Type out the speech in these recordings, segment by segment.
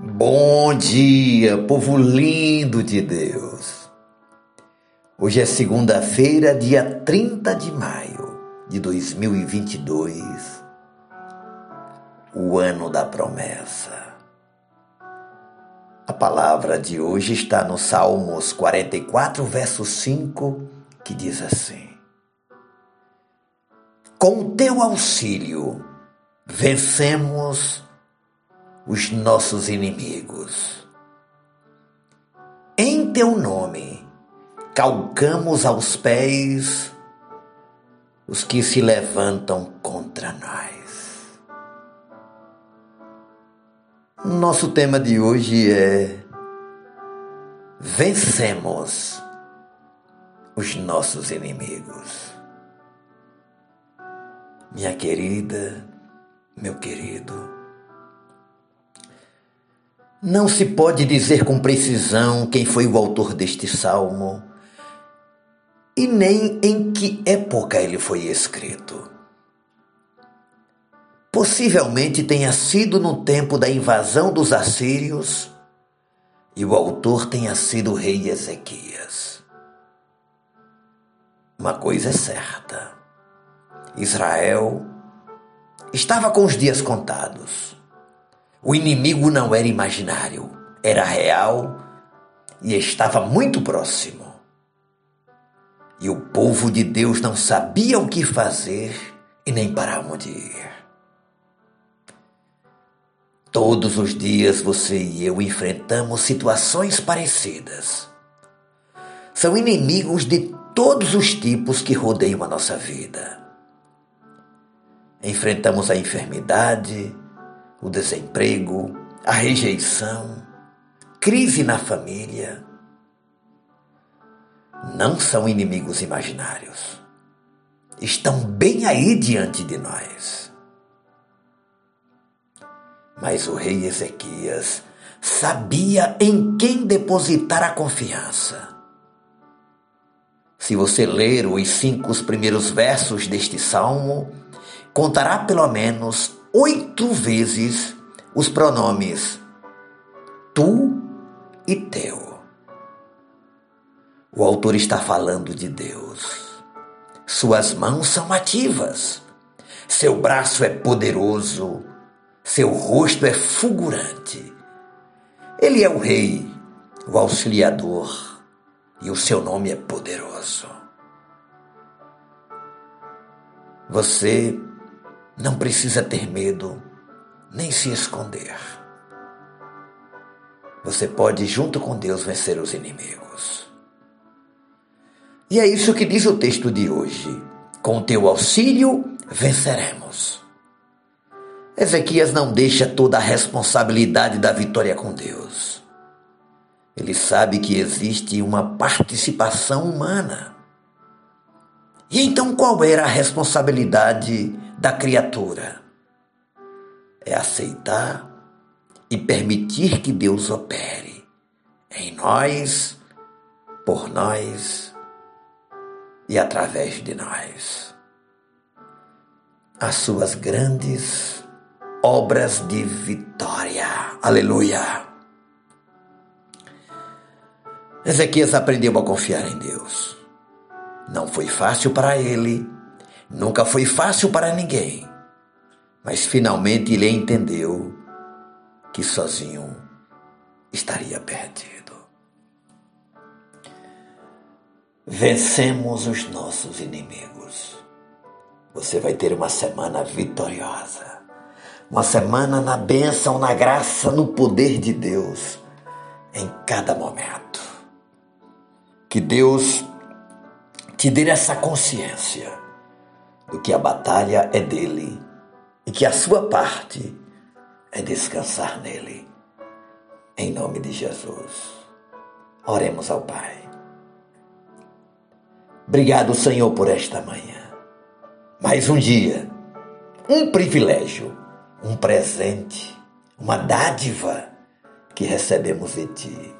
Bom dia, povo lindo de Deus. Hoje é segunda-feira, dia 30 de maio de 2022, o ano da promessa. A palavra de hoje está no Salmos 44, verso 5, que diz assim: Com teu auxílio vencemos os nossos inimigos. Em teu nome, calcamos aos pés os que se levantam contra nós. Nosso tema de hoje é Vencemos os nossos inimigos. Minha querida, meu querido, não se pode dizer com precisão quem foi o autor deste salmo e nem em que época ele foi escrito. Possivelmente tenha sido no tempo da invasão dos assírios e o autor tenha sido o rei Ezequias. Uma coisa é certa: Israel estava com os dias contados. O inimigo não era imaginário, era real e estava muito próximo. E o povo de Deus não sabia o que fazer e nem para onde ir. Todos os dias você e eu enfrentamos situações parecidas. São inimigos de todos os tipos que rodeiam a nossa vida. Enfrentamos a enfermidade, o desemprego, a rejeição, crise na família. Não são inimigos imaginários. Estão bem aí diante de nós. Mas o rei Ezequias sabia em quem depositar a confiança. Se você ler os cinco primeiros versos deste salmo, contará pelo menos oito vezes os pronomes tu e teu. O autor está falando de Deus. Suas mãos são ativas, seu braço é poderoso, seu rosto é fulgurante. Ele é o Rei, o Auxiliador, e o seu nome é poderoso. Você não precisa ter medo, nem se esconder. Você pode, junto com Deus, vencer os inimigos. E é isso que diz o texto de hoje. Com teu auxílio, venceremos. Ezequias não deixa toda a responsabilidade da vitória com Deus. Ele sabe que existe uma participação humana. E então qual era a responsabilidade da criatura. É aceitar e permitir que Deus opere em nós, por nós e através de nós. As suas grandes obras de vitória. Aleluia! Ezequias aprendeu a confiar em Deus. Não foi fácil para ele Nunca foi fácil para ninguém, mas finalmente ele entendeu que sozinho estaria perdido. Vencemos os nossos inimigos. Você vai ter uma semana vitoriosa, uma semana na bênção, na graça, no poder de Deus em cada momento. Que Deus te dê essa consciência do que a batalha é dele e que a sua parte é descansar nele. Em nome de Jesus. Oremos ao Pai. Obrigado, Senhor, por esta manhã. Mais um dia, um privilégio, um presente, uma dádiva que recebemos de Ti.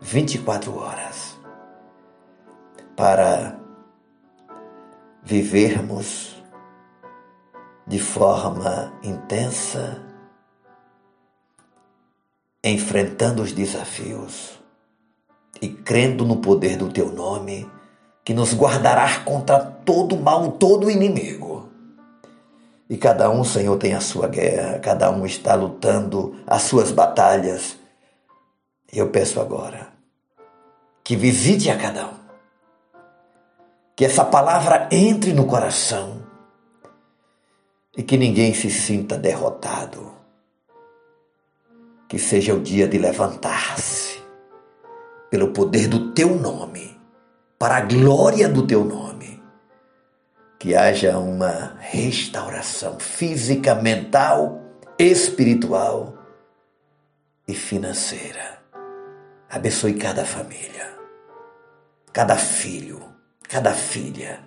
24 horas para vivermos de forma intensa enfrentando os desafios e crendo no poder do teu nome, que nos guardará contra todo mal, todo inimigo. E cada um, Senhor, tem a sua guerra, cada um está lutando as suas batalhas. Eu peço agora que visite a cada um, que essa palavra entre no coração e que ninguém se sinta derrotado. Que seja o dia de levantar-se pelo poder do teu nome, para a glória do teu nome. Que haja uma restauração física, mental, espiritual e financeira. Abençoe cada família, cada filho, cada filha.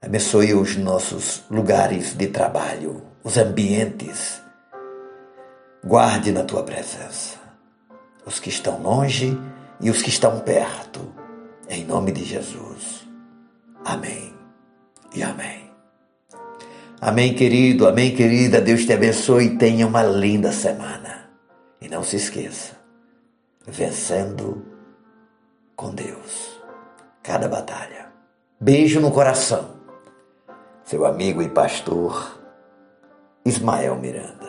Abençoe os nossos lugares de trabalho, os ambientes. Guarde na tua presença os que estão longe e os que estão perto, em nome de Jesus. Amém e amém. Amém, querido, amém, querida. Deus te abençoe e tenha uma linda semana. E não se esqueça, vencendo com Deus cada batalha. Beijo no coração. Seu amigo e pastor Ismael Miranda.